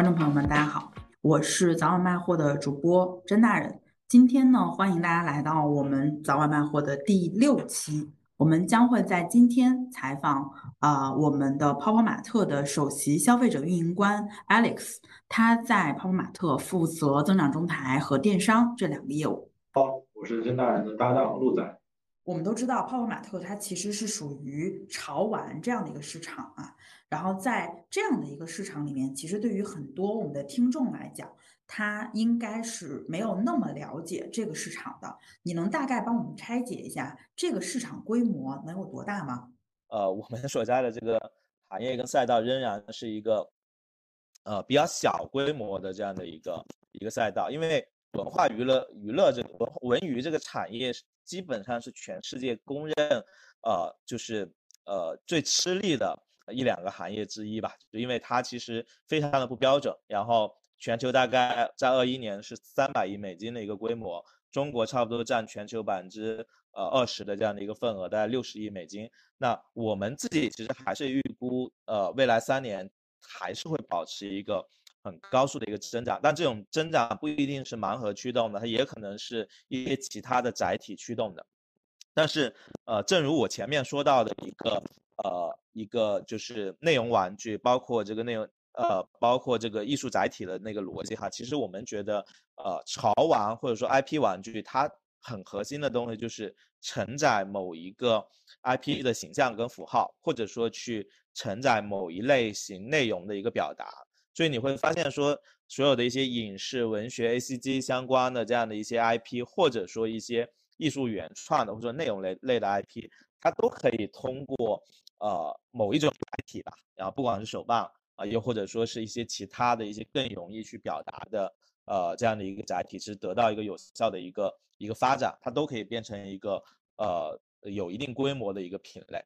观众朋友们，大家好，我是早晚卖货的主播甄大人。今天呢，欢迎大家来到我们早晚卖货的第六期。我们将会在今天采访啊，我们的泡泡玛特的首席消费者运营官 Alex，他在泡泡玛特负责增长中台和电商这两个业务。好，我是甄大人的搭档陆仔。我们都知道，泡泡玛特它其实是属于潮玩这样的一个市场啊。然后在这样的一个市场里面，其实对于很多我们的听众来讲，他应该是没有那么了解这个市场的。你能大概帮我们拆解一下这个市场规模能有多大吗？呃，我们所在的这个行业跟赛道仍然是一个呃比较小规模的这样的一个一个赛道，因为文化娱乐娱乐这个文文娱这个产业基本上是全世界公认呃就是呃最吃力的。一两个行业之一吧，就因为它其实非常的不标准。然后全球大概在二一年是三百亿美金的一个规模，中国差不多占全球百分之呃二十的这样的一个份额，大概六十亿美金。那我们自己其实还是预估，呃，未来三年还是会保持一个很高速的一个增长。但这种增长不一定是盲盒驱动的，它也可能是一些其他的载体驱动的。但是，呃，正如我前面说到的一个。呃，一个就是内容玩具，包括这个内容，呃，包括这个艺术载体的那个逻辑哈。其实我们觉得，呃，潮玩或者说 IP 玩具，它很核心的东西就是承载某一个 IP 的形象跟符号，或者说去承载某一类型内容的一个表达。所以你会发现说，所有的一些影视、文学、ACG 相关的这样的一些 IP，或者说一些艺术原创的或者内容类类的 IP，它都可以通过。呃，某一种载体吧，然后不管是手办啊，又或者说是一些其他的一些更容易去表达的，呃，这样的一个载体，是得到一个有效的一个一个发展，它都可以变成一个呃有一定规模的一个品类。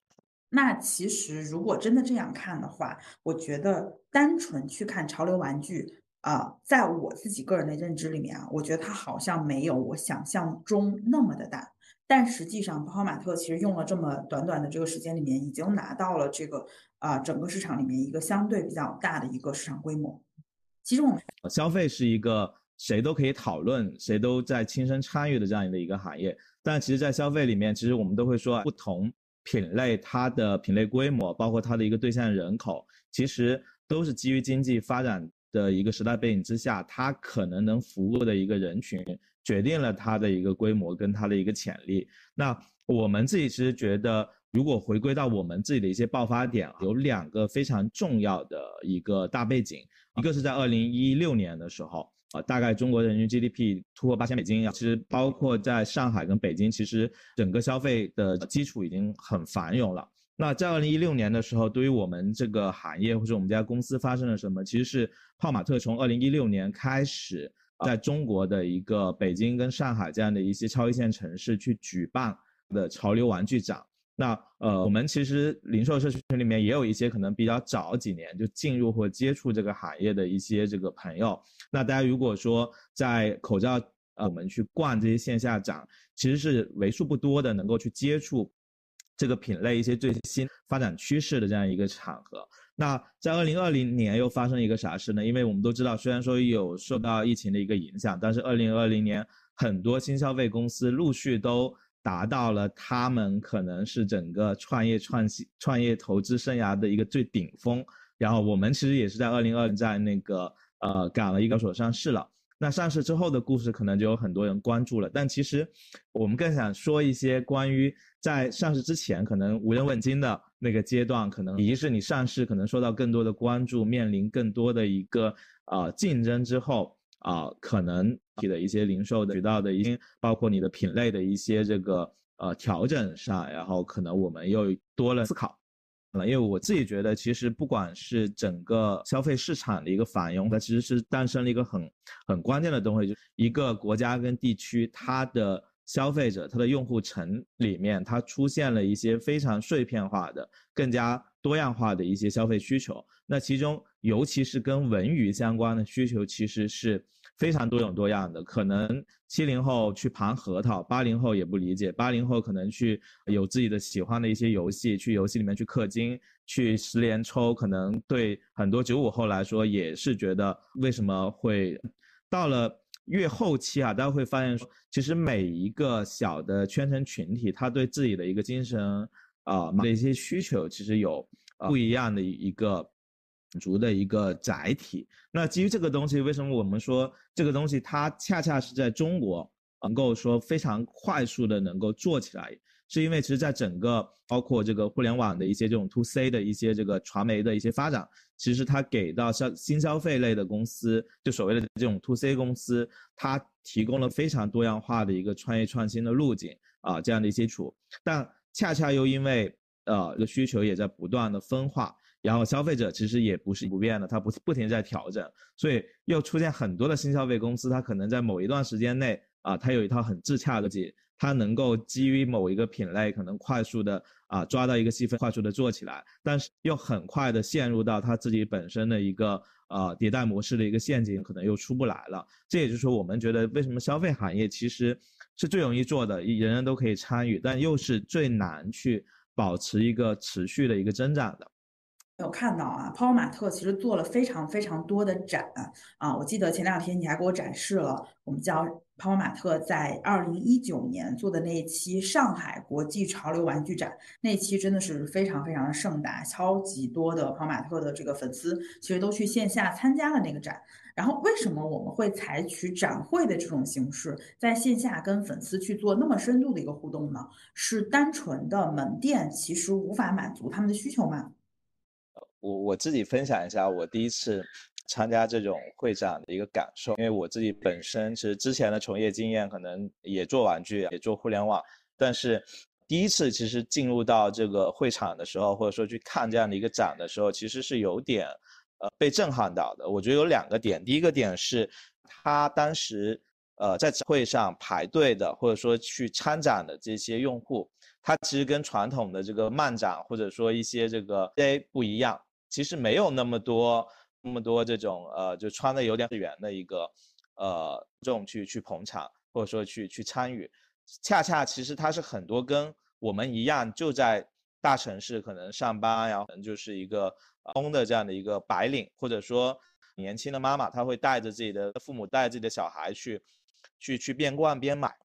那其实如果真的这样看的话，我觉得单纯去看潮流玩具啊，在我自己个人的认知里面啊，我觉得它好像没有我想象中那么的大。但实际上，泡泡玛特其实用了这么短短的这个时间里面，已经拿到了这个啊整个市场里面一个相对比较大的一个市场规模。其实我们消费是一个谁都可以讨论、谁都在亲身参与的这样的一个行业。但其实，在消费里面，其实我们都会说，不同品类它的品类规模，包括它的一个对象人口，其实都是基于经济发展的一个时代背景之下，它可能能服务的一个人群。决定了它的一个规模跟它的一个潜力。那我们自己其实觉得，如果回归到我们自己的一些爆发点，有两个非常重要的一个大背景。一个是在二零一六年的时候，呃，大概中国人均 GDP 突破八千美金，其实包括在上海跟北京，其实整个消费的基础已经很繁荣了。那在二零一六年的时候，对于我们这个行业或者我们家公司发生了什么？其实是泡玛特从二零一六年开始。在中国的一个北京跟上海这样的一些超一线城市去举办的潮流玩具展，那呃，我们其实零售社群里面也有一些可能比较早几年就进入或接触这个行业的一些这个朋友。那大家如果说在口罩呃，我们去逛这些线下展，其实是为数不多的能够去接触这个品类一些最新发展趋势的这样一个场合。那在二零二零年又发生一个啥事呢？因为我们都知道，虽然说有受到疫情的一个影响，但是二零二零年很多新消费公司陆续都达到了他们可能是整个创业创新、创业投资生涯的一个最顶峰。然后我们其实也是在二零二零在那个呃赶了一个所上市了。那上市之后的故事可能就有很多人关注了，但其实我们更想说一些关于在上市之前可能无人问津的。那个阶段可能，一是你上市可能受到更多的关注，面临更多的一个呃竞争之后啊，可能你的一些零售的渠道的一些，包括你的品类的一些这个呃调整上，然后可能我们又多了思考，因为我自己觉得，其实不管是整个消费市场的一个反应，它其实是诞生了一个很很关键的东西，就是一个国家跟地区它的。消费者它的用户层里面，它出现了一些非常碎片化的、更加多样化的一些消费需求。那其中，尤其是跟文娱相关的需求，其实是非常多种多样的。可能七零后去盘核桃，八零后也不理解，八零后可能去有自己的喜欢的一些游戏，去游戏里面去氪金，去十连抽，可能对很多九五后来说也是觉得为什么会到了越后期啊，大家会发现说，其实每一个小的圈层群体，他对自己的一个精神啊的一些需求，其实有不一样的一个。足的一个载体。那基于这个东西，为什么我们说这个东西它恰恰是在中国能够说非常快速的能够做起来？是因为其实在整个包括这个互联网的一些这种 to C 的一些这个传媒的一些发展，其实它给到消新消费类的公司，就所谓的这种 to C 公司，它提供了非常多样化的一个创业创新的路径啊，这样的一些处。但恰恰又因为呃这个需求也在不断的分化。然后消费者其实也不是不变的，它不不停在调整，所以又出现很多的新消费公司，它可能在某一段时间内啊，它有一套很自洽的计，它能够基于某一个品类，可能快速的啊抓到一个细分，快速的做起来，但是又很快的陷入到它自己本身的一个呃迭代模式的一个陷阱，可能又出不来了。这也就是说，我们觉得为什么消费行业其实是最容易做的，人人都可以参与，但又是最难去保持一个持续的一个增长的。有看到啊，泡泡玛特其实做了非常非常多的展啊，我记得前两天你还给我展示了我们叫泡泡玛特在二零一九年做的那一期上海国际潮流玩具展，那期真的是非常非常的盛大，超级多的泡泡玛特的这个粉丝其实都去线下参加了那个展。然后为什么我们会采取展会的这种形式，在线下跟粉丝去做那么深度的一个互动呢？是单纯的门店其实无法满足他们的需求吗？我我自己分享一下我第一次参加这种会展的一个感受，因为我自己本身其实之前的从业经验可能也做玩具，也做互联网，但是第一次其实进入到这个会场的时候，或者说去看这样的一个展的时候，其实是有点呃被震撼到的。我觉得有两个点，第一个点是他当时呃在会上排队的，或者说去参展的这些用户，他其实跟传统的这个漫展或者说一些这个 A 不一样。其实没有那么多那么多这种呃，就穿的有点圆的一个呃这种去去捧场或者说去去参与，恰恰其实他是很多跟我们一样就在大城市可能上班，然后可能就是一个通的这样的一个白领，或者说年轻的妈妈，她会带着自己的父母带着自己的小孩去去去边逛边买。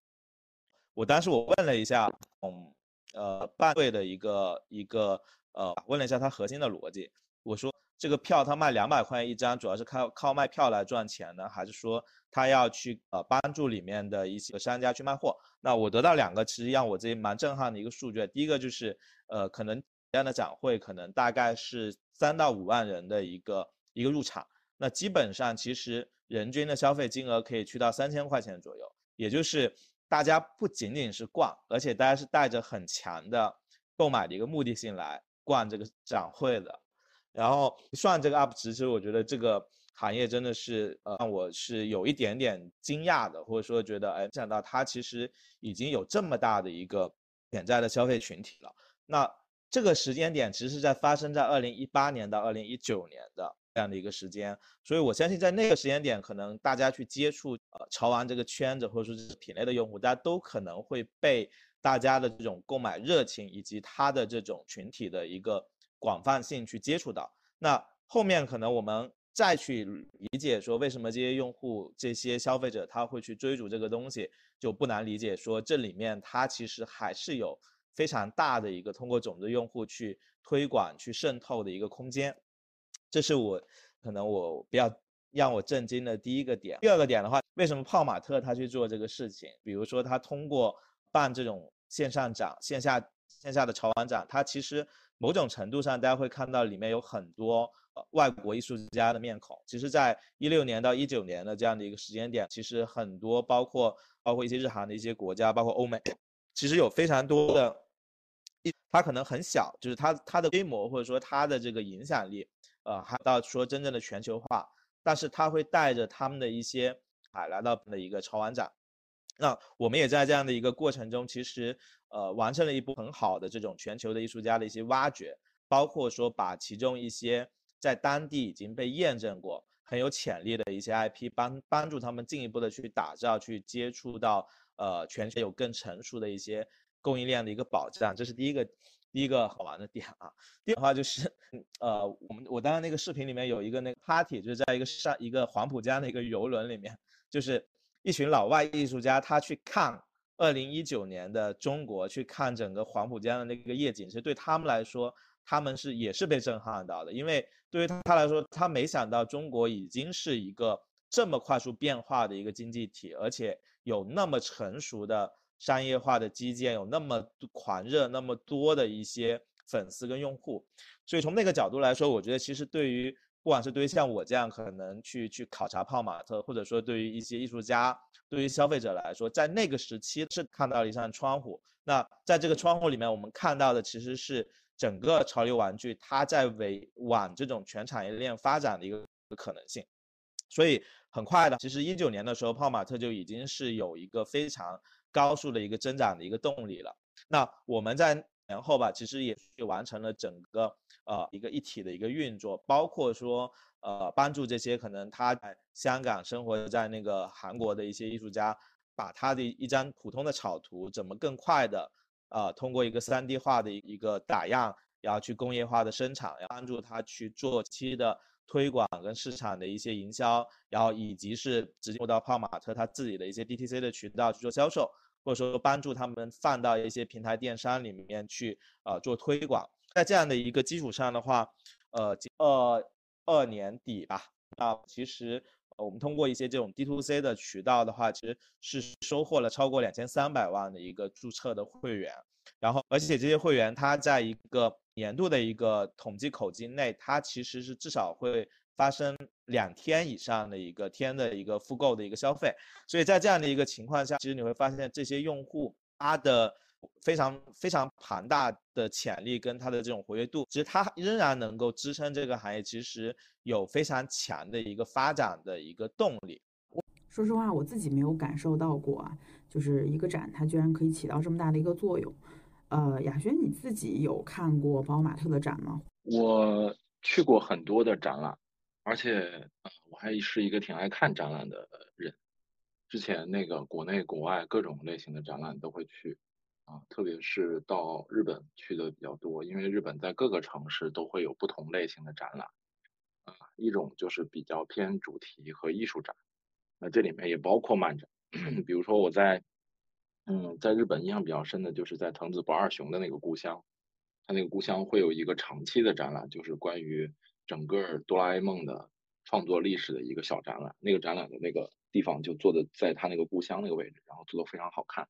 我当时我问了一下，嗯呃办会的一个一个呃问了一下他核心的逻辑。我说这个票他卖两百块钱一张，主要是靠靠卖票来赚钱呢，还是说他要去呃帮助里面的一些商家去卖货？那我得到两个其实让我自己蛮震撼的一个数据。第一个就是呃可能这样的展会可能大概是三到五万人的一个一个入场，那基本上其实人均的消费金额可以去到三千块钱左右，也就是大家不仅仅是逛，而且大家是带着很强的购买的一个目的性来逛这个展会的。然后算这个 UP 值，其实我觉得这个行业真的是，呃，让我是有一点点惊讶的，或者说觉得，哎，没想到它其实已经有这么大的一个潜在的消费群体了。那这个时间点其实是在发生在二零一八年到二零一九年的这样的一个时间，所以我相信在那个时间点，可能大家去接触呃潮玩这个圈子或者说是品类的用户，大家都可能会被大家的这种购买热情以及它的这种群体的一个。广泛性去接触到，那后面可能我们再去理解说为什么这些用户、这些消费者他会去追逐这个东西，就不难理解说这里面它其实还是有非常大的一个通过种子用户去推广、去渗透的一个空间。这是我可能我比较让我震惊的第一个点。第二个点的话，为什么泡玛特他去做这个事情？比如说他通过办这种线上展、线下线下的潮玩展，他其实。某种程度上，大家会看到里面有很多呃外国艺术家的面孔。其实，在一六年到一九年的这样的一个时间点，其实很多包括包括一些日韩的一些国家，包括欧美，其实有非常多的，一它可能很小，就是它它的规模或者说它的这个影响力，呃，还到说真正的全球化，但是它会带着他们的一些啊来到的一个潮玩展。那我们也在这样的一个过程中，其实呃完成了一部很好的这种全球的艺术家的一些挖掘，包括说把其中一些在当地已经被验证过很有潜力的一些 IP，帮帮助他们进一步的去打造、去接触到呃全球有更成熟的一些供应链的一个保障，这是第一个第一个好玩的点啊。第二的话就是呃我们我当时那个视频里面有一个那个 party，就是在一个上一个黄浦江的一个游轮里面，就是一群老外艺术家他去看二零一九年的中国，去看整个黄浦江的那个夜景，其实对他们来说。他们是也是被震撼到的，因为对于他他来说，他没想到中国已经是一个这么快速变化的一个经济体，而且有那么成熟的商业化的基建，有那么狂热、那么多的一些粉丝跟用户。所以从那个角度来说，我觉得其实对于不管是对于像我这样可能去去考察泡玛特，或者说对于一些艺术家、对于消费者来说，在那个时期是看到了一扇窗户。那在这个窗户里面，我们看到的其实是。整个潮流玩具，它在为往这种全产业链发展的一个可能性，所以很快的，其实一九年的时候，泡玛特就已经是有一个非常高速的一个增长的一个动力了。那我们在年后吧，其实也是完成了整个呃一个一体的一个运作，包括说呃帮助这些可能他在香港生活在那个韩国的一些艺术家，把他的一张普通的草图怎么更快的。呃，通过一个 3D 化的一个打样，然后去工业化的生产，要帮助他去做期的推广跟市场的一些营销，然后以及是直接到泡玛特他自己的一些 DTC 的渠道去做销售，或者说帮助他们放到一些平台电商里面去呃做推广。在这样的一个基础上的话，呃，呃二年底吧，那其实。我们通过一些这种 D to C 的渠道的话，其实是收获了超过两千三百万的一个注册的会员，然后而且这些会员他在一个年度的一个统计口径内，他其实是至少会发生两天以上的一个天的一个复购的一个消费，所以在这样的一个情况下，其实你会发现这些用户他的。非常非常庞大的潜力跟它的这种活跃度，其实它仍然能够支撑这个行业，其实有非常强的一个发展的一个动力。说实话，我自己没有感受到过啊，就是一个展它居然可以起到这么大的一个作用。呃，雅轩，你自己有看过宝马特的展吗？我去过很多的展览，而且我还是一个挺爱看展览的人。之前那个国内国外各种类型的展览都会去。啊，特别是到日本去的比较多，因为日本在各个城市都会有不同类型的展览，啊，一种就是比较偏主题和艺术展，那这里面也包括漫展，比如说我在，嗯，在日本印象比较深的就是在藤子不二雄的那个故乡，他那个故乡会有一个长期的展览，就是关于整个哆啦 A 梦的创作历史的一个小展览，那个展览的那个地方就坐的在他那个故乡那个位置，然后做的非常好看，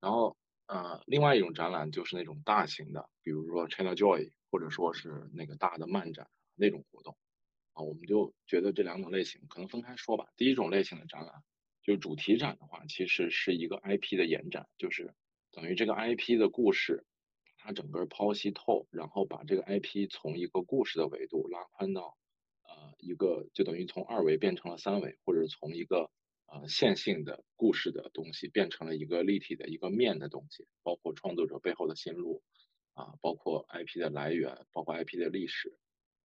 然后。呃，另外一种展览就是那种大型的，比如说 China Joy，或者说是那个大的漫展那种活动，啊，我们就觉得这两种类型可能分开说吧。第一种类型的展览，就是主题展的话，其实是一个 IP 的延展，就是等于这个 IP 的故事，它整个剖析透，然后把这个 IP 从一个故事的维度拉宽到，呃，一个就等于从二维变成了三维，或者从一个。呃，线性的故事的东西变成了一个立体的一个面的东西，包括创作者背后的心路，啊，包括 IP 的来源，包括 IP 的历史，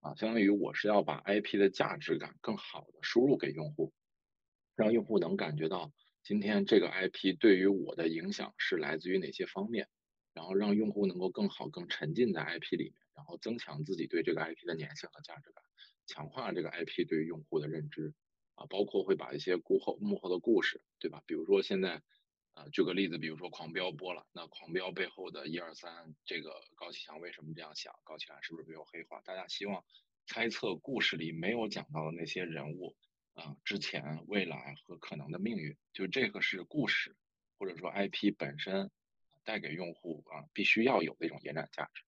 啊，相当于我是要把 IP 的价值感更好的输入给用户，让用户能感觉到今天这个 IP 对于我的影响是来自于哪些方面，然后让用户能够更好更沉浸在 IP 里面，然后增强自己对这个 IP 的粘性和价值感，强化这个 IP 对于用户的认知。啊，包括会把一些幕后幕后的故事，对吧？比如说现在，呃，举个例子，比如说《狂飙》播了，那《狂飙》背后的一二三，这个高启强为什么这样想？高启强是不是没有黑化？大家希望猜测故事里没有讲到的那些人物，啊，之前、未来和可能的命运，就这个是故事，或者说 IP 本身带给用户啊必须要有的一种延展价值。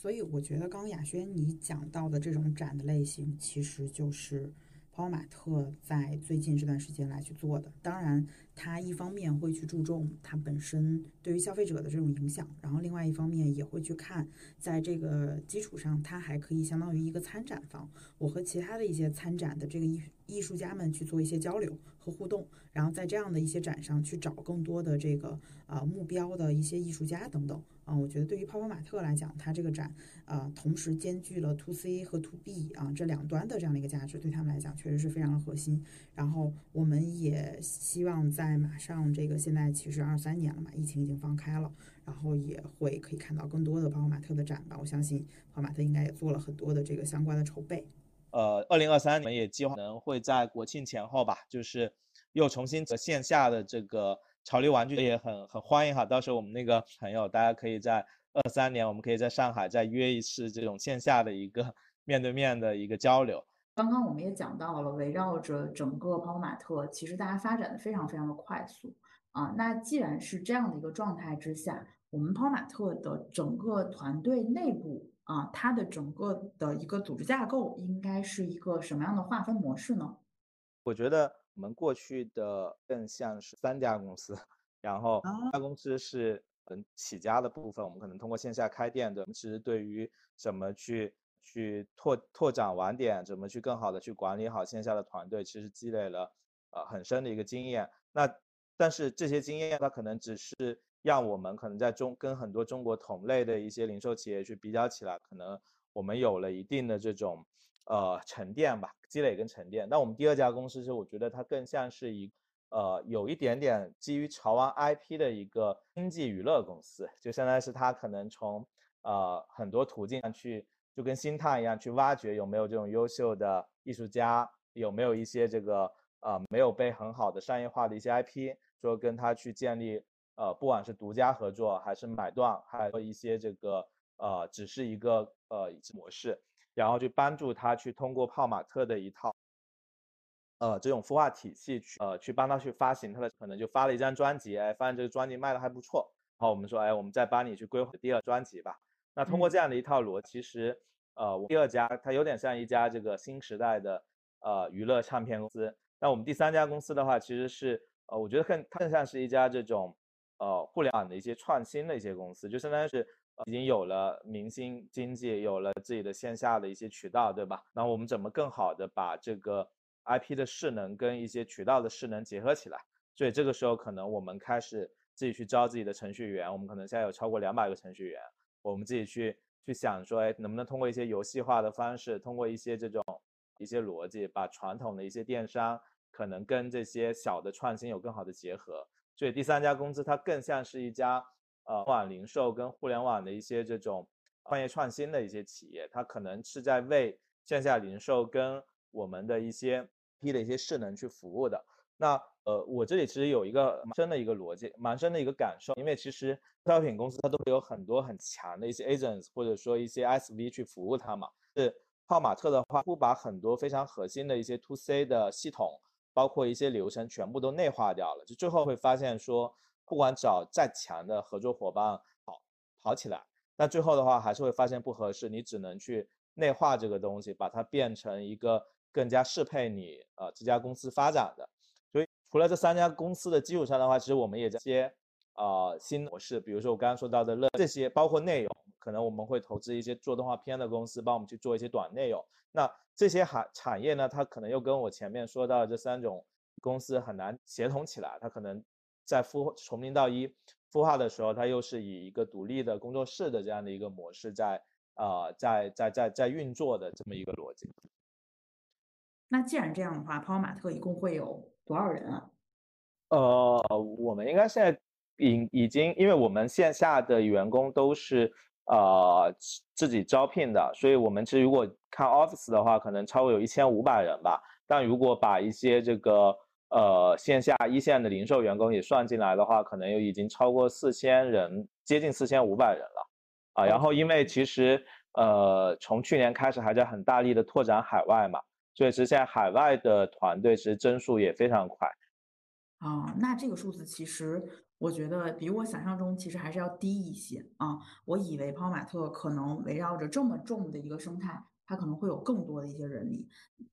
所以我觉得，刚刚雅轩你讲到的这种展的类型，其实就是泡泡玛特在最近这段时间来去做的。当然，它一方面会去注重它本身对于消费者的这种影响，然后另外一方面也会去看，在这个基础上，它还可以相当于一个参展方，我和其他的一些参展的这个艺艺术家们去做一些交流和互动，然后在这样的一些展上去找更多的这个啊目标的一些艺术家等等。啊，我觉得对于泡泡玛特来讲，它这个展，啊，同时兼具了 to C 和 to B 啊这两端的这样的一个价值，对他们来讲确实是非常的核心。然后我们也希望在马上这个现在其实二三年了嘛，疫情已经放开了，然后也会可以看到更多的泡泡玛特的展吧。我相信泡泡玛特应该也做了很多的这个相关的筹备。呃，二零二三年也计划可能会在国庆前后吧，就是又重新和线下的这个。潮流玩具也很很欢迎哈，到时候我们那个朋友，大家可以在二三年，我们可以在上海再约一次这种线下的一个面对面的一个交流。刚刚我们也讲到了，围绕着整个泡泡玛特，其实大家发展的非常非常的快速啊。那既然是这样的一个状态之下，我们泡泡玛特的整个团队内部啊，它的整个的一个组织架构应该是一个什么样的划分模式呢？我觉得。我们过去的更像是三家公司，然后家公司是嗯起家的部分，我们可能通过线下开店的，其实对于怎么去去拓拓展网点，怎么去更好的去管理好线下的团队，其实积累了呃很深的一个经验。那但是这些经验它可能只是让我们可能在中跟很多中国同类的一些零售企业去比较起来，可能我们有了一定的这种。呃，沉淀吧，积累跟沉淀。那我们第二家公司是，我觉得它更像是一，呃，有一点点基于潮玩 IP 的一个经济娱乐公司，就相当于是它可能从呃很多途径上去，就跟星探一样去挖掘有没有这种优秀的艺术家，有没有一些这个呃没有被很好的商业化的一些 IP，说跟他去建立呃不管是独家合作还是买断，还有一些这个呃只是一个呃模式。然后去帮助他去通过泡玛特的一套，呃，这种孵化体系去，呃，去帮他去发行他的，可能就发了一张专辑，哎，发现这个专辑卖的还不错，然后我们说，哎，我们再帮你去规划第二专辑吧。那通过这样的一套逻辑，其实，呃，我第二家它有点像一家这个新时代的呃娱乐唱片公司。那我们第三家公司的话，其实是，呃，我觉得更更像是一家这种，呃，互联网的一些创新的一些公司，就相当于是。已经有了明星经济，有了自己的线下的一些渠道，对吧？那我们怎么更好的把这个 IP 的势能跟一些渠道的势能结合起来？所以这个时候可能我们开始自己去招自己的程序员，我们可能现在有超过两百个程序员，我们自己去去想说，哎，能不能通过一些游戏化的方式，通过一些这种一些逻辑，把传统的一些电商可能跟这些小的创新有更好的结合？所以第三家公司它更像是一家。呃，网零售跟互联网的一些这种创业创新的一些企业，它可能是在为线下零售跟我们的一些 P 的一些势能去服务的。那呃，我这里其实有一个蛮深的一个逻辑，蛮深的一个感受，因为其实消费品公司它都会有很多很强的一些 agents 或者说一些 SV 去服务它嘛。是泡玛特的话，不把很多非常核心的一些 To C 的系统，包括一些流程全部都内化掉了，就最后会发现说。不管找再强的合作伙伴跑跑起来，那最后的话还是会发现不合适，你只能去内化这个东西，把它变成一个更加适配你呃这家公司发展的。除了这三家公司的基础上的话，其实我们也在些呃新模式，比如说我刚刚说到的乐这些，包括内容，可能我们会投资一些做动画片的公司，帮我们去做一些短内容。那这些行产业呢，它可能又跟我前面说到的这三种公司很难协同起来，它可能。在孵从零到一孵化的时候，它又是以一个独立的工作室的这样的一个模式在呃在在在在运作的这么一个逻辑。那既然这样的话，泡泡玛特一共会有多少人啊？呃，我们应该现在已已经，因为我们线下的员工都是呃自己招聘的，所以我们其实如果看 office 的话，可能超过有一千五百人吧。但如果把一些这个呃，线下一线的零售员工也算进来的话，可能有已经超过四千人，接近四千五百人了，啊，然后因为其实呃，从去年开始还在很大力的拓展海外嘛，所以其实现在海外的团队其实增速也非常快。啊，那这个数字其实我觉得比我想象中其实还是要低一些啊，我以为泡泡玛特可能围绕着这么重的一个生态。它可能会有更多的一些人力。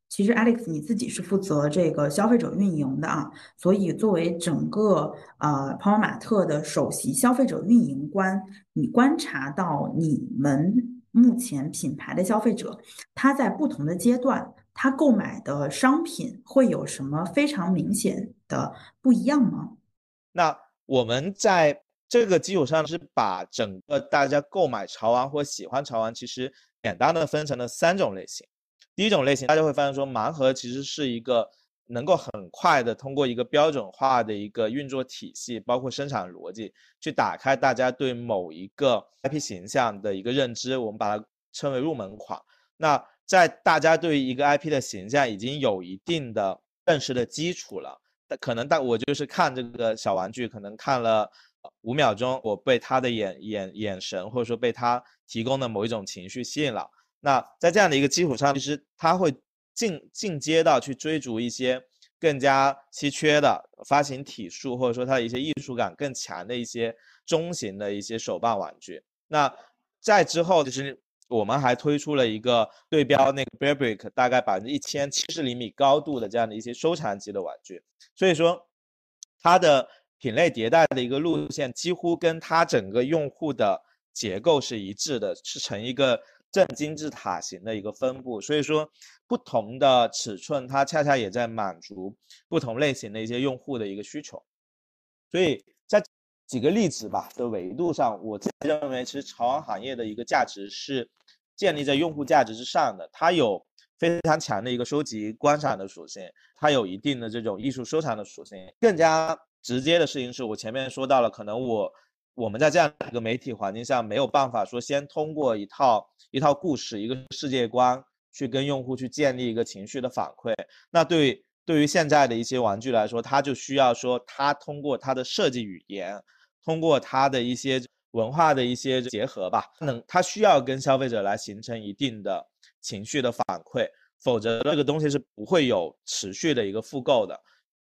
其实 Alex 你自己是负责这个消费者运营的啊，所以作为整个呃泡泡玛特的首席消费者运营官，你观察到你们目前品牌的消费者，他在不同的阶段，他购买的商品会有什么非常明显的不一样吗？那我们在这个基础上是把整个大家购买潮玩或喜欢潮玩，其实简单的分成了三种类型。第一种类型，大家会发现说，盲盒其实是一个能够很快的通过一个标准化的一个运作体系，包括生产逻辑，去打开大家对某一个 IP 形象的一个认知，我们把它称为入门款。那在大家对于一个 IP 的形象已经有一定的认识的基础了，可能但我就是看这个小玩具，可能看了五秒钟，我被他的眼眼眼神，或者说被他提供的某一种情绪吸引了。那在这样的一个基础上，其实他会进进阶到去追逐一些更加稀缺的发行体数，或者说它的一些艺术感更强的一些中型的一些手办玩具。那在之后，就是我们还推出了一个对标那个 Bearbrick 大概百分之一千七十厘米高度的这样的一些收藏级的玩具。所以说，它的品类迭代的一个路线几乎跟它整个用户的结构是一致的，是成一个。正金字塔型的一个分布，所以说不同的尺寸，它恰恰也在满足不同类型的一些用户的一个需求。所以在几个例子吧的维度上，我自己认为其实潮玩行业的一个价值是建立在用户价值之上的。它有非常强的一个收集观赏的属性，它有一定的这种艺术收藏的属性。更加直接的事情是我前面说到了，可能我。我们在这样一个媒体环境下，没有办法说先通过一套一套故事、一个世界观去跟用户去建立一个情绪的反馈。那对对于现在的一些玩具来说，它就需要说，它通过它的设计语言，通过它的一些文化的一些结合吧，能它需要跟消费者来形成一定的情绪的反馈，否则这个东西是不会有持续的一个复购的。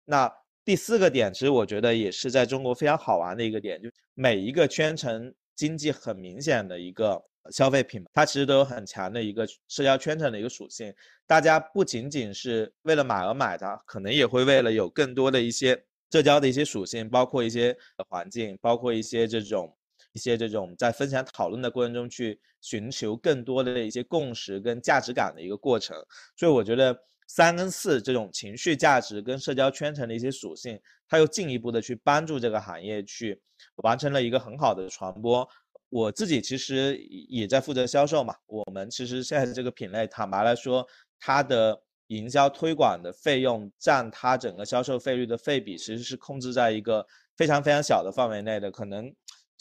那。第四个点，其实我觉得也是在中国非常好玩的一个点，就每一个圈层经济很明显的一个消费品，它其实都有很强的一个社交圈层的一个属性。大家不仅仅是为了买而买它，可能也会为了有更多的一些社交的一些属性，包括一些环境，包括一些这种一些这种在分享讨论的过程中去寻求更多的一些共识跟价值感的一个过程。所以我觉得。三跟四这种情绪价值跟社交圈层的一些属性，它又进一步的去帮助这个行业去完成了一个很好的传播。我自己其实也在负责销售嘛，我们其实现在这个品类，坦白来说，它的营销推广的费用占它整个销售费率的费比，其实是控制在一个非常非常小的范围内的。可能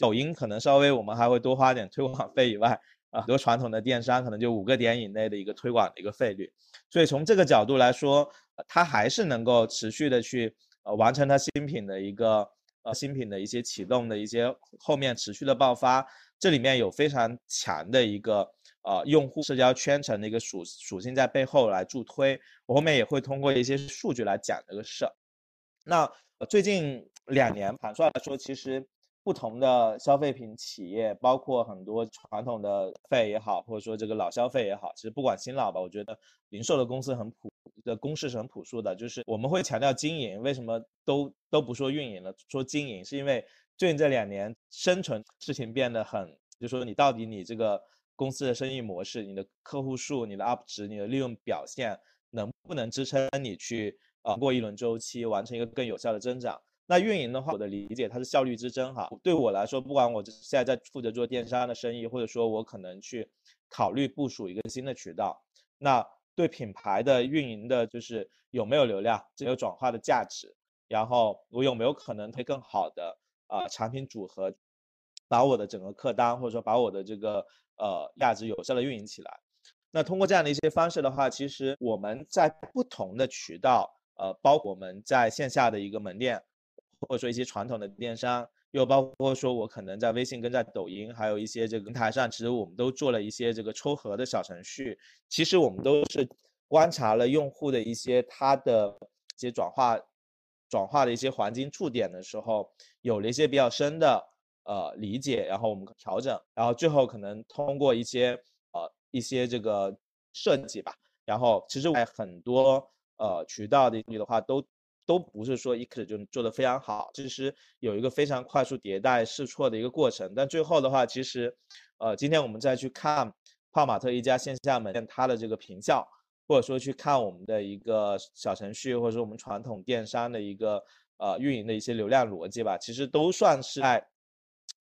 抖音可能稍微我们还会多花点推广费以外。啊，很多传统的电商可能就五个点以内的一个推广的一个费率，所以从这个角度来说，它还是能够持续的去呃完成它新品的一个呃新品的一些启动的一些后面持续的爆发，这里面有非常强的一个呃用户社交圈层的一个属属性在背后来助推，我后面也会通过一些数据来讲这个事儿。那最近两年盘算来说，其实。不同的消费品企业，包括很多传统的费也好，或者说这个老消费也好，其实不管新老吧，我觉得零售的公司很朴的公式是很朴素的，就是我们会强调经营，为什么都都不说运营了，说经营，是因为最近这两年生存事情变得很，就说你到底你这个公司的生意模式、你的客户数、你的 UP 值、你的利润表现，能不能支撑你去啊过一轮周期，完成一个更有效的增长？那运营的话，我的理解它是效率之争哈。对我来说，不管我现在在负责做电商的生意，或者说我可能去考虑部署一个新的渠道，那对品牌的运营的就是有没有流量，有没有转化的价值，然后我有没有可能推更好的啊产品组合，把我的整个客单或者说把我的这个呃价值有效的运营起来。那通过这样的一些方式的话，其实我们在不同的渠道，呃，包括我们在线下的一个门店。或者说一些传统的电商，又包括说我可能在微信跟在抖音，还有一些这个平台上，其实我们都做了一些这个抽盒的小程序。其实我们都是观察了用户的一些他的一些转化转化的一些黄金触点的时候，有了一些比较深的呃理解，然后我们调整，然后最后可能通过一些呃一些这个设计吧。然后其实在很多呃渠道的的话，都都不是说一开始就做的非常好，其实有一个非常快速迭代试错的一个过程。但最后的话，其实呃今天我们再去看泡玛特一家线下门店它的这个评效，或者说去看我们的一个小程序，或者说我们传统电商的一个呃运营的一些流量逻辑吧，其实都算是在。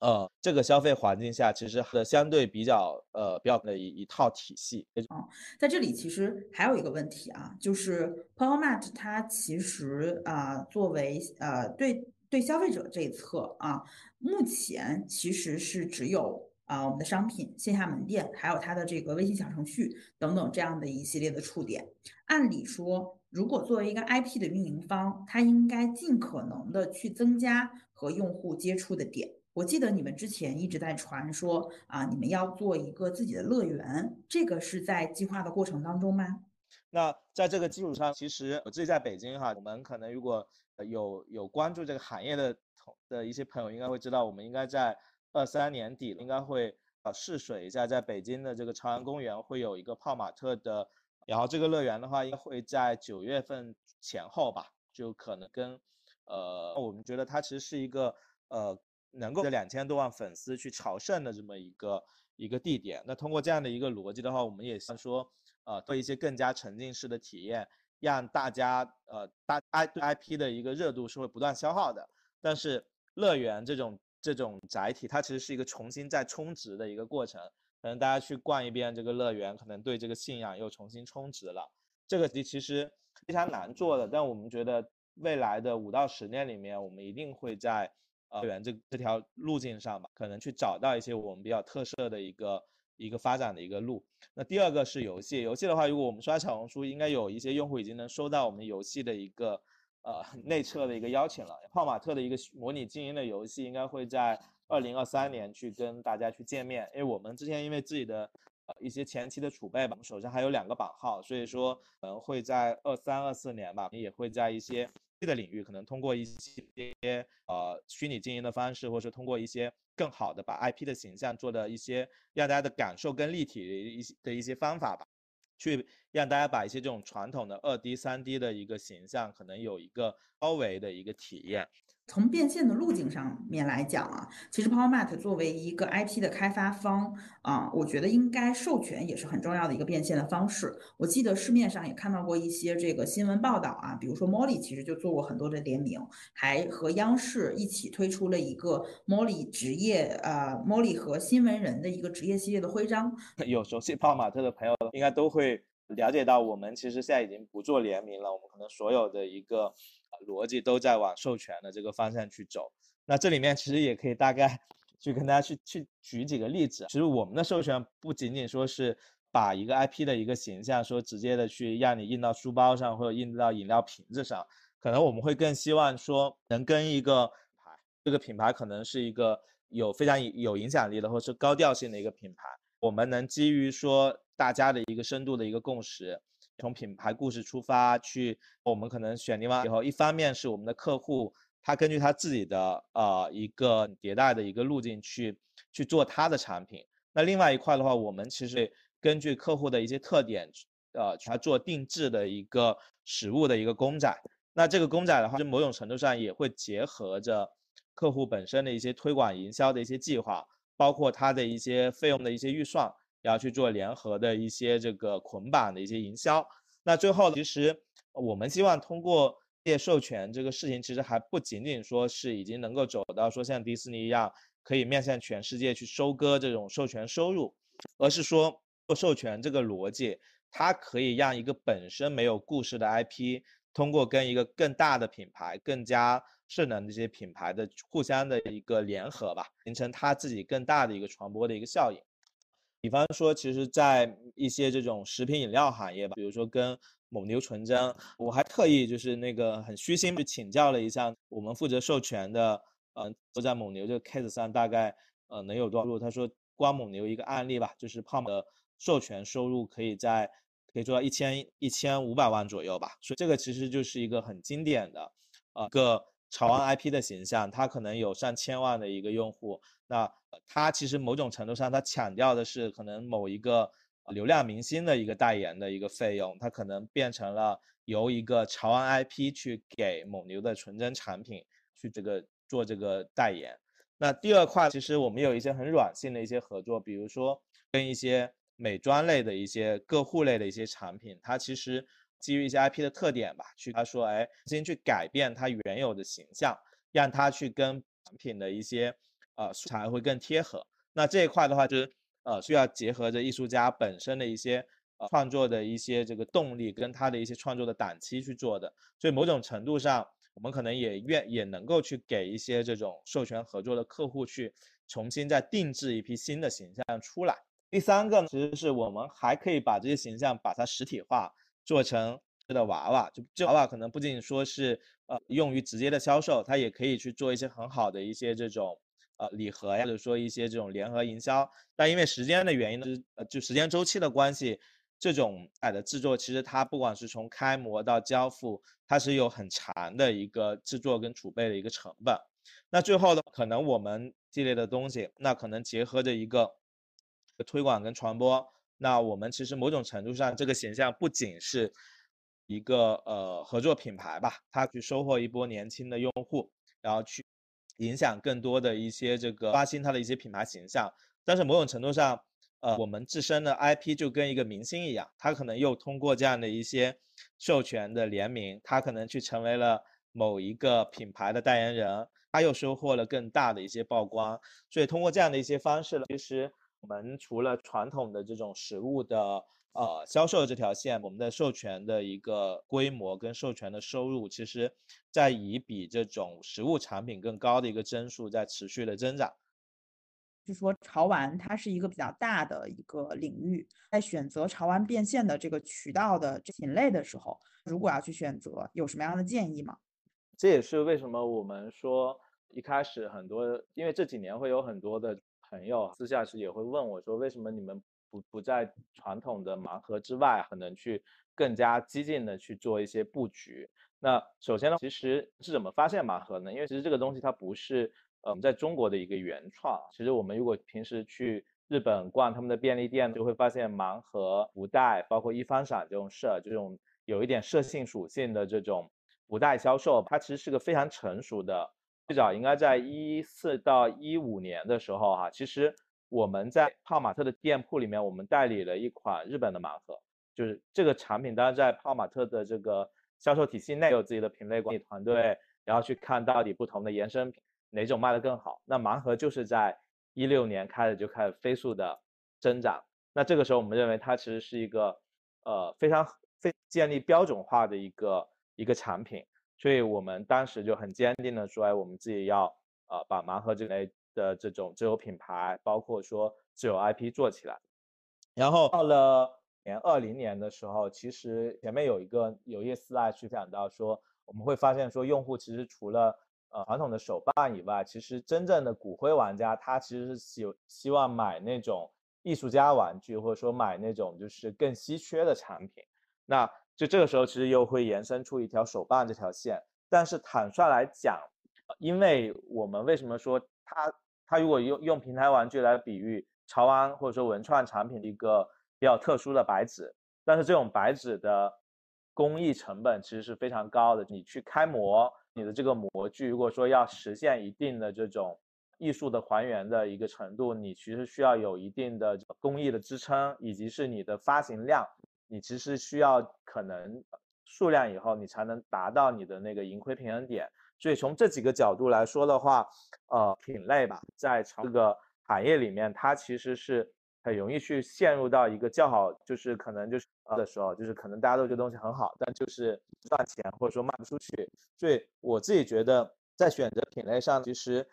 呃，这个消费环境下，其实的相对比较呃比较的一一套体系。哦，在这里其实还有一个问题啊，就是 p o w e r m a t 它其实啊作为呃对对消费者这一侧啊，目前其实是只有啊我们的商品线下门店，还有它的这个微信小程序等等这样的一系列的触点。按理说，如果作为一个 IP 的运营方，它应该尽可能的去增加和用户接触的点。我记得你们之前一直在传说啊，你们要做一个自己的乐园，这个是在计划的过程当中吗？那在这个基础上，其实我自己在北京哈，我们可能如果有有关注这个行业的同的一些朋友，应该会知道，我们应该在二三年底应该会呃试水一下，在北京的这个朝阳公园会有一个泡玛特的，然后这个乐园的话，应该会在九月份前后吧，就可能跟呃，我们觉得它其实是一个呃。能够两千多万粉丝去朝圣的这么一个一个地点，那通过这样的一个逻辑的话，我们也想说，呃，做一些更加沉浸式的体验，让大家呃大 I 对 IP 的一个热度是会不断消耗的。但是乐园这种这种载体，它其实是一个重新再充值的一个过程。可能大家去逛一遍这个乐园，可能对这个信仰又重新充值了。这个其实非常难做的，但我们觉得未来的五到十年里面，我们一定会在。呃，员这这条路径上吧，可能去找到一些我们比较特色的一个一个发展的一个路。那第二个是游戏，游戏的话，如果我们刷小红书，应该有一些用户已经能收到我们游戏的一个呃 内测的一个邀请了。泡玛特的一个模拟经营的游戏，应该会在二零二三年去跟大家去见面。因为我们之前因为自己的呃一些前期的储备吧，我们手上还有两个版号，所以说可能会在二三二四年吧，也会在一些。的领域可能通过一些呃虚拟经营的方式，或者是通过一些更好的把 IP 的形象做的一些让大家的感受更立体的一些的一些方法吧，去让大家把一些这种传统的二 D、三 D 的一个形象，可能有一个包围的一个体验。从变现的路径上面来讲啊，其实 PowerMat 作为一个 IP 的开发方啊，我觉得应该授权也是很重要的一个变现的方式。我记得市面上也看到过一些这个新闻报道啊，比如说 Molly 其实就做过很多的联名，还和央视一起推出了一个 Molly 职业呃 Molly 和新闻人的一个职业系列的徽章。有熟悉泡玛特的朋友应该都会了解到，我们其实现在已经不做联名了，我们可能所有的一个。逻辑都在往授权的这个方向去走，那这里面其实也可以大概去跟大家去去举几个例子。其实我们的授权不仅仅说是把一个 IP 的一个形象说直接的去让你印到书包上或者印到饮料瓶子上，可能我们会更希望说能跟一个牌，这个品牌可能是一个有非常有影响力的或是高调性的一个品牌，我们能基于说大家的一个深度的一个共识。从品牌故事出发去，我们可能选定完以后，一方面是我们的客户，他根据他自己的呃一个迭代的一个路径去去做他的产品。那另外一块的话，我们其实根据客户的一些特点，呃，去做定制的一个实物的一个公仔。那这个公仔的话，就某种程度上也会结合着客户本身的一些推广营销的一些计划，包括他的一些费用的一些预算。要去做联合的一些这个捆绑的一些营销，那最后其实我们希望通过业授权这个事情，其实还不仅仅说是已经能够走到说像迪士尼一样可以面向全世界去收割这种授权收入，而是说做授权这个逻辑，它可以让一个本身没有故事的 IP，通过跟一个更大的品牌、更加势能的一些品牌的互相的一个联合吧，形成它自己更大的一个传播的一个效应。比方说，其实，在一些这种食品饮料行业吧，比如说跟蒙牛纯甄，我还特意就是那个很虚心去请教了一下我们负责授权的，嗯，都在蒙牛这个 case 上大概呃能有多少入？他说，光蒙牛一个案例吧，就是泡的授权收入可以在可以做到一千一千五百万左右吧。所以这个其实就是一个很经典的，呃，个潮玩 IP 的形象，它可能有上千万的一个用户，那。它其实某种程度上，它强调的是可能某一个流量明星的一个代言的一个费用，它可能变成了由一个潮玩 IP 去给蒙牛的纯真产品去这个做这个代言。那第二块，其实我们有一些很软性的一些合作，比如说跟一些美妆类的一些个护类的一些产品，它其实基于一些 IP 的特点吧，去他说，哎，先去改变它原有的形象，让它去跟产品的一些呃素材会更贴合。那这一块的话，就是呃需要结合着艺术家本身的一些呃创作的一些这个动力，跟他的一些创作的档期去做的。所以某种程度上。我们可能也愿也能够去给一些这种授权合作的客户去重新再定制一批新的形象出来。第三个呢，其实是我们还可以把这些形象把它实体化，做成的娃娃。就这娃娃可能不仅说是呃用于直接的销售，它也可以去做一些很好的一些这种呃礼盒呀，或者说一些这种联合营销。但因为时间的原因呢，呃就时间周期的关系。这种彩的制作，其实它不管是从开模到交付，它是有很长的一个制作跟储备的一个成本。那最后呢，可能我们系列的东西，那可能结合着一个推广跟传播，那我们其实某种程度上，这个形象不仅是一个呃合作品牌吧，它去收获一波年轻的用户，然后去影响更多的一些这个刷新它的一些品牌形象，但是某种程度上。呃，我们自身的 IP 就跟一个明星一样，他可能又通过这样的一些授权的联名，他可能去成为了某一个品牌的代言人，他又收获了更大的一些曝光。所以通过这样的一些方式呢，其实我们除了传统的这种实物的呃销售这条线，我们的授权的一个规模跟授权的收入，其实在以比这种实物产品更高的一个增速在持续的增长。就是说，潮玩它是一个比较大的一个领域，在选择潮玩变现的这个渠道的品类的时候，如果要去选择，有什么样的建议吗？这也是为什么我们说一开始很多，因为这几年会有很多的朋友私下时也会问我说，为什么你们不不在传统的盲盒之外，可能去更加激进的去做一些布局？那首先呢，其实是怎么发现盲盒呢？因为其实这个东西它不是。呃，我们在中国的一个原创，其实我们如果平时去日本逛他们的便利店，就会发现盲盒、福袋，包括一方闪这种设，这种有一点设性属性的这种福袋销售，它其实是个非常成熟的。最早应该在一四到一五年的时候，哈，其实我们在泡玛特的店铺里面，我们代理了一款日本的盲盒，就是这个产品，当然在泡玛特的这个销售体系内有自己的品类管理团队，然后去看到底不同的延伸品。哪种卖的更好？那盲盒就是在一六年开始就开始飞速的增长。那这个时候，我们认为它其实是一个呃非常非建立标准化的一个一个产品，所以我们当时就很坚定的说，哎，我们自己要呃把盲盒这类的这种自有品牌，包括说自有 IP 做起来。然后到了年二零年的时候，其实前面有一个有一些 slide 去讲到说，我们会发现说，用户其实除了呃，传统的手办以外，其实真正的骨灰玩家，他其实是希希望买那种艺术家玩具，或者说买那种就是更稀缺的产品。那就这个时候，其实又会延伸出一条手办这条线。但是坦率来讲，因为我们为什么说它它如果用用平台玩具来比喻潮玩或者说文创产品的一个比较特殊的白纸，但是这种白纸的工艺成本其实是非常高的，你去开模。你的这个模具，如果说要实现一定的这种艺术的还原的一个程度，你其实需要有一定的工艺的支撑，以及是你的发行量，你其实需要可能数量以后，你才能达到你的那个盈亏平衡点。所以从这几个角度来说的话，呃，品类吧，在这个行业里面，它其实是。很容易去陷入到一个较好，就是可能就是的时候，就是可能大家都觉得东西很好，但就是赚钱或者说卖不出去。所以我自己觉得，在选择品类上，其实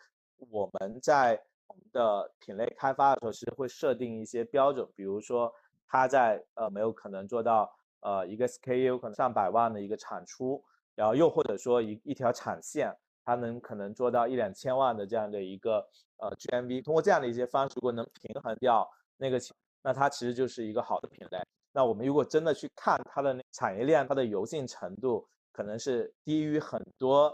我们在我们的品类开发的时候，其实会设定一些标准，比如说它在呃没有可能做到呃一个 SKU 可能上百万的一个产出，然后又或者说一一条产线，它能可能做到一两千万的这样的一个呃 GMV，通过这样的一些方式，如果能平衡掉。那个，那它其实就是一个好的品类。那我们如果真的去看它的产业链，它的油性程度可能是低于很多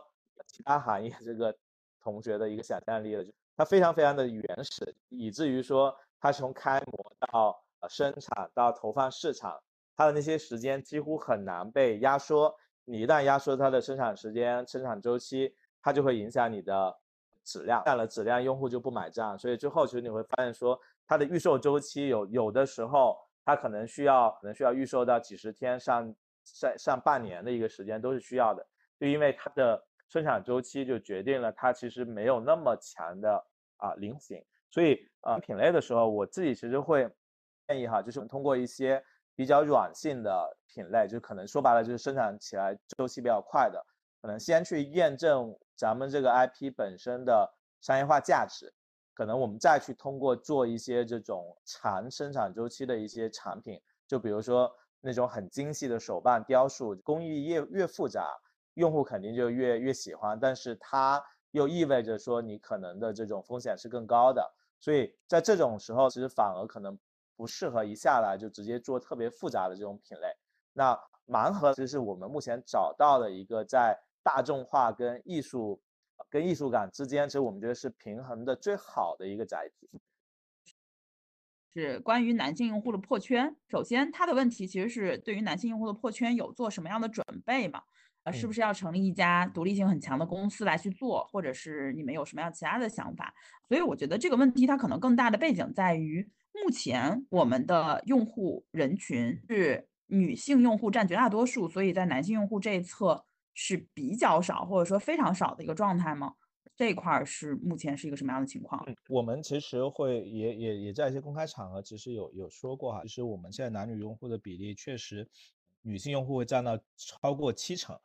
其他行业这个同学的一个想象力的，就它非常非常的原始，以至于说它从开模到呃生产到投放市场，它的那些时间几乎很难被压缩。你一旦压缩它的生产时间、生产周期，它就会影响你的质量，降了质量，用户就不买账。所以最后其实你会发现说，它的预售周期有有的时候，它可能需要可能需要预售到几十天、上上上半年的一个时间都是需要的，就因为它的生产周期就决定了它其实没有那么强的啊灵活性。所以呃品类的时候，我自己其实会建议哈，就是通过一些。比较软性的品类，就可能说白了就是生产起来周期比较快的，可能先去验证咱们这个 IP 本身的商业化价值，可能我们再去通过做一些这种长生产周期的一些产品，就比如说那种很精细的手办雕塑，工艺越越复杂，用户肯定就越越喜欢，但是它又意味着说你可能的这种风险是更高的，所以在这种时候，其实反而可能。不适合一下来就直接做特别复杂的这种品类。那盲盒其实是我们目前找到的一个在大众化跟艺术、跟艺术感之间，其实我们觉得是平衡的最好的一个载体。是关于男性用户的破圈。首先，他的问题其实是对于男性用户的破圈有做什么样的准备吗？呃，是不是要成立一家独立性很强的公司来去做，或者是你们有什么样其他的想法？所以我觉得这个问题它可能更大的背景在于。目前我们的用户人群是女性用户占绝大多数，所以在男性用户这一侧是比较少或者说非常少的一个状态吗？这一块是目前是一个什么样的情况？我们其实会也也也在一些公开场合其实有有说过哈，其实我们现在男女用户的比例确实女性用户会占到超过七成。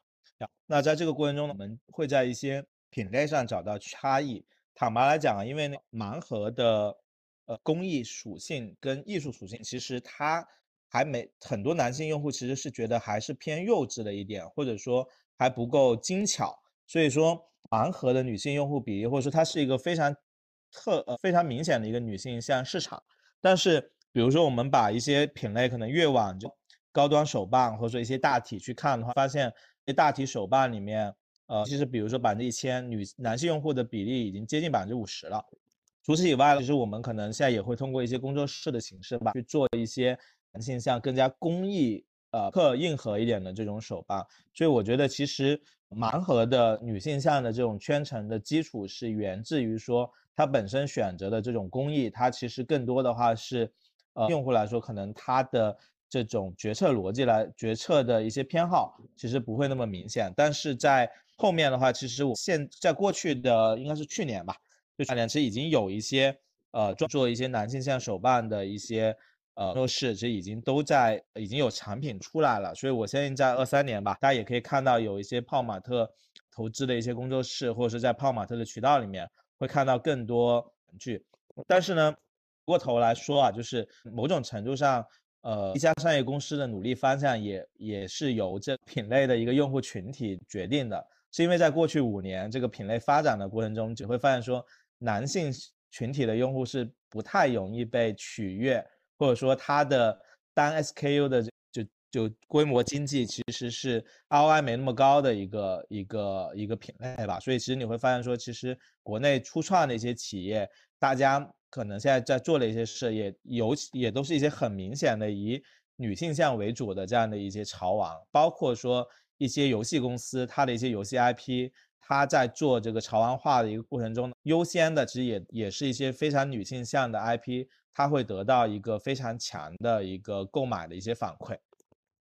那在这个过程中，我们会在一些品类上找到差异。坦白来讲啊，因为盲盒的。呃，工艺属性跟艺术属性，其实它还没很多男性用户其实是觉得还是偏幼稚了一点，或者说还不够精巧。所以说盲盒的女性用户比例，或者说它是一个非常特呃非常明显的一个女性向市场。但是比如说我们把一些品类可能越往就高端手办或者说一些大体去看的话，发现这大体手办里面，呃，其实比如说百分之一千女男性用户的比例已经接近百分之五十了。除此以外，其实我们可能现在也会通过一些工作室的形式吧，去做一些男性向更加工艺呃刻硬核一点的这种手办。所以我觉得，其实盲盒的女性向的这种圈层的基础是源自于说，它本身选择的这种工艺，它其实更多的话是，呃，用户来说可能他的这种决策逻辑来决策的一些偏好，其实不会那么明显。但是在后面的话，其实我现在过去的应该是去年吧。就去年其实已经有一些呃做做一些男性向手办的一些呃工作室，其实已经都在已经有产品出来了。所以我相信在二三年吧，大家也可以看到有一些泡玛特投资的一些工作室，或者是在泡玛特的渠道里面会看到更多玩具。但是呢，过头来说啊，就是某种程度上，呃，一家商业公司的努力方向也也是由这品类的一个用户群体决定的，是因为在过去五年这个品类发展的过程中，只会发现说。男性群体的用户是不太容易被取悦，或者说它的单 SKU 的就就规模经济其实是 ROI 没那么高的一个一个一个品类吧。所以其实你会发现说，其实国内初创的一些企业，大家可能现在在做的一些事业，尤其也都是一些很明显的以女性向为主的这样的一些潮王，包括说一些游戏公司，它的一些游戏 IP。他在做这个潮玩化的一个过程中，优先的其实也也是一些非常女性向的 IP，他会得到一个非常强的一个购买的一些反馈。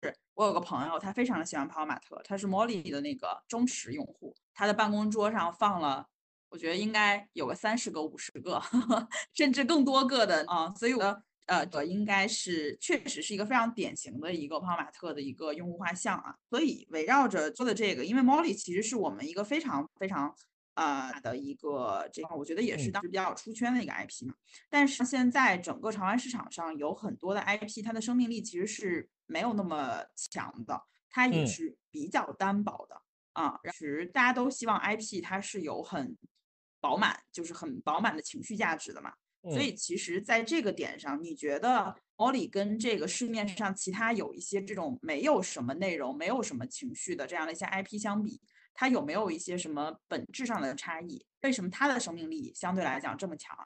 是我有个朋友，他非常的喜欢泡泡玛特，他是 Molly 的那个忠实用户，他的办公桌上放了，我觉得应该有个三十个、五十个，甚至更多个的啊，所以我。呃，这应该是确实是一个非常典型的一个泡泡玛特的一个用户画像啊。所以围绕着说的这个，因为 Molly 其实是我们一个非常非常呃的一个这个，我觉得也是当时比较出圈的一个 IP 嘛。但是现在整个潮玩市场上有很多的 IP，它的生命力其实是没有那么强的，它也是比较单薄的啊。其实大家都希望 IP 它是有很饱满，就是很饱满的情绪价值的嘛。所以其实，在这个点上，你觉得 Molly 跟这个市面上其他有一些这种没有什么内容、没有什么情绪的这样的一些 IP 相比，它有没有一些什么本质上的差异？为什么它的生命力相对来讲这么强？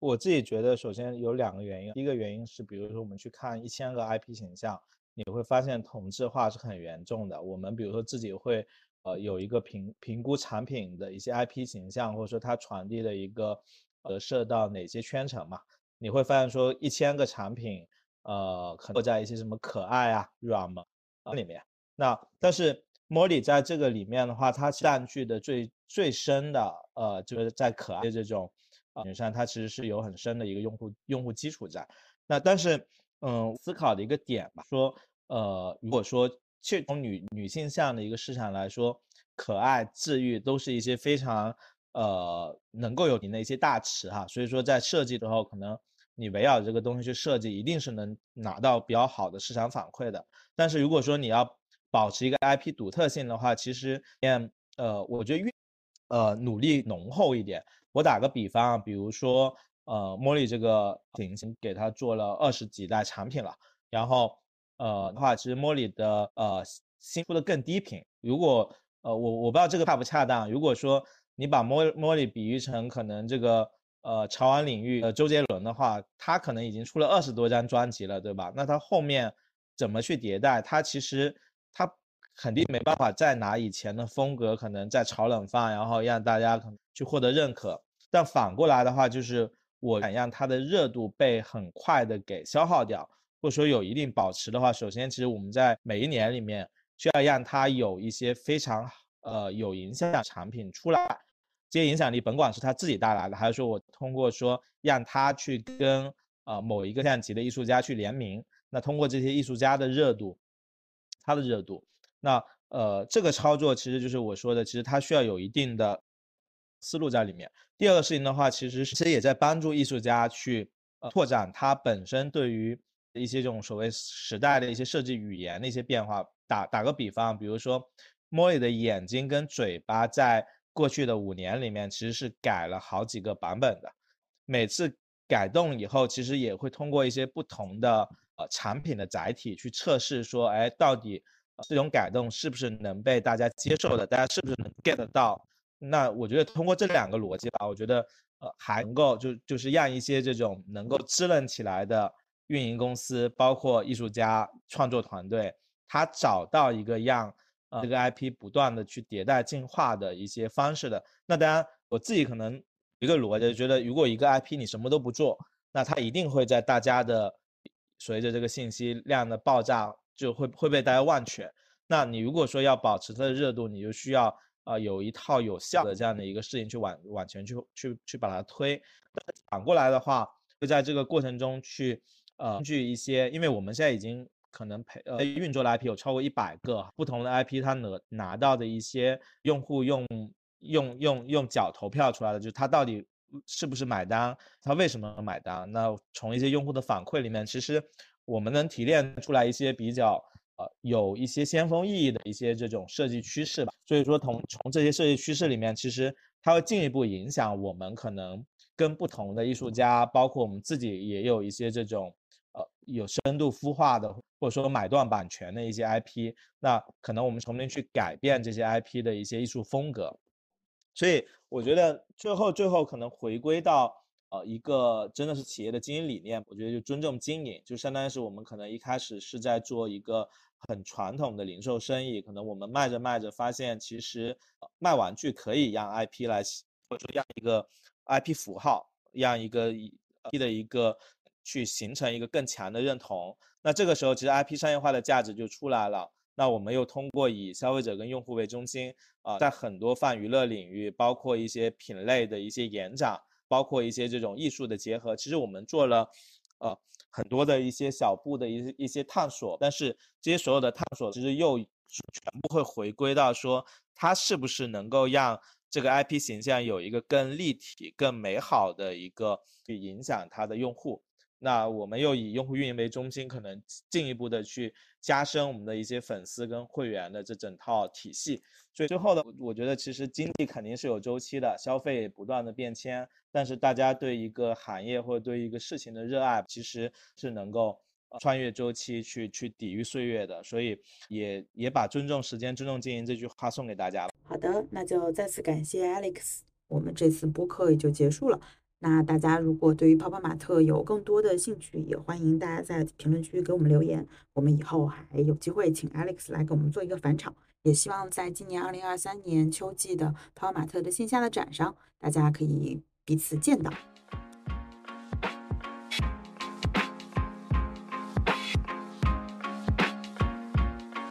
我自己觉得，首先有两个原因，一个原因是，比如说我们去看一千个 IP 形象，你会发现同质化是很严重的。我们比如说自己会呃有一个评评估产品的一些 IP 形象，或者说它传递的一个呃射到哪些圈层嘛，你会发现说一千个产品，呃，可能在一些什么可爱啊、软萌啊里面。那但是 Molly 在这个里面的话，它占据的最最深的呃，就是在可爱的这种。啊，女生它其实是有很深的一个用户用户基础在，那但是，嗯，思考的一个点吧，说，呃，如果说去从女女性向的一个市场来说，可爱、治愈都是一些非常，呃，能够有名的一些大词哈，所以说在设计的时候，可能你围绕这个东西去设计，一定是能拿到比较好的市场反馈的。但是如果说你要保持一个 IP 独特性的话，其实嗯，呃，我觉得越，呃，努力浓厚一点。我打个比方啊，比如说，呃，茉莉这个已经给他做了二十几代产品了，然后，呃的话，其实茉莉的呃新出的更低频。如果，呃，我我不知道这个恰不恰当。如果说你把茉茉莉比喻成可能这个呃潮玩领域的周杰伦的话，他可能已经出了二十多张专辑了，对吧？那他后面怎么去迭代？他其实他肯定没办法再拿以前的风格，可能再炒冷饭，然后让大家可能。去获得认可，但反过来的话，就是我想让它的热度被很快的给消耗掉，或者说有一定保持的话，首先，其实我们在每一年里面需要让它有一些非常呃有影响的产品出来，这些影响力，甭管是他自己带来的，还是说我通过说让他去跟呃某一个量级的艺术家去联名，那通过这些艺术家的热度，他的热度，那呃这个操作其实就是我说的，其实它需要有一定的。思路在里面。第二个事情的话，其实其实也在帮助艺术家去呃拓展他本身对于一些这种所谓时代的一些设计语言的一些变化。打打个比方，比如说莫里的眼睛跟嘴巴，在过去的五年里面其实是改了好几个版本的。每次改动以后，其实也会通过一些不同的呃产品的载体去测试，说哎，到底这种改动是不是能被大家接受的？大家是不是能 get 到？那我觉得通过这两个逻辑吧，我觉得呃还能够就就是让一些这种能够支棱起来的运营公司，包括艺术家创作团队，他找到一个让呃这个 IP 不断的去迭代进化的一些方式的。那当然我自己可能一个逻辑觉得，如果一个 IP 你什么都不做，那它一定会在大家的随着这个信息量的爆炸就会会被大家忘却。那你如果说要保持它的热度，你就需要。啊，有一套有效的这样的一个事情去往往前去去去把它推，反过来的话，就在这个过程中去呃根据一些，因为我们现在已经可能培呃运作的 IP 有超过一百个不同的 IP，它拿拿到的一些用户用用用用脚投票出来的，就是他到底是不是买单，他为什么买单？那从一些用户的反馈里面，其实我们能提炼出来一些比较。呃，有一些先锋意义的一些这种设计趋势吧，所以说从从这些设计趋势里面，其实它会进一步影响我们可能跟不同的艺术家，包括我们自己也有一些这种呃有深度孵化的，或者说买断版权的一些 IP，那可能我们重新去改变这些 IP 的一些艺术风格，所以我觉得最后最后可能回归到。呃，一个真的是企业的经营理念，我觉得就尊重经营，就相当于是我们可能一开始是在做一个很传统的零售生意，可能我们卖着卖着发现，其实卖玩具可以让 IP 来，或者说让一个 IP 符号，让一个一的一个去形成一个更强的认同。那这个时候，其实 IP 商业化的价值就出来了。那我们又通过以消费者跟用户为中心，啊，在很多泛娱乐领域，包括一些品类的一些延展。包括一些这种艺术的结合，其实我们做了，呃，很多的一些小步的一一些探索，但是这些所有的探索其实又全部会回归到说，它是不是能够让这个 IP 形象有一个更立体、更美好的一个去影响它的用户。那我们又以用户运营为中心，可能进一步的去加深我们的一些粉丝跟会员的这整套体系。所以最后呢，我觉得其实经济肯定是有周期的，消费不断的变迁，但是大家对一个行业或者对一个事情的热爱，其实是能够穿越周期去去抵御岁月的。所以也也把尊重时间、尊重经营这句话送给大家了。好的，那就再次感谢 Alex，我们这次播客也就结束了。那大家如果对于泡泡玛特有更多的兴趣，也欢迎大家在评论区给我们留言。我们以后还有机会请 Alex 来给我们做一个返场。也希望在今年二零二三年秋季的泡泡玛特的线下的展上，大家可以彼此见到。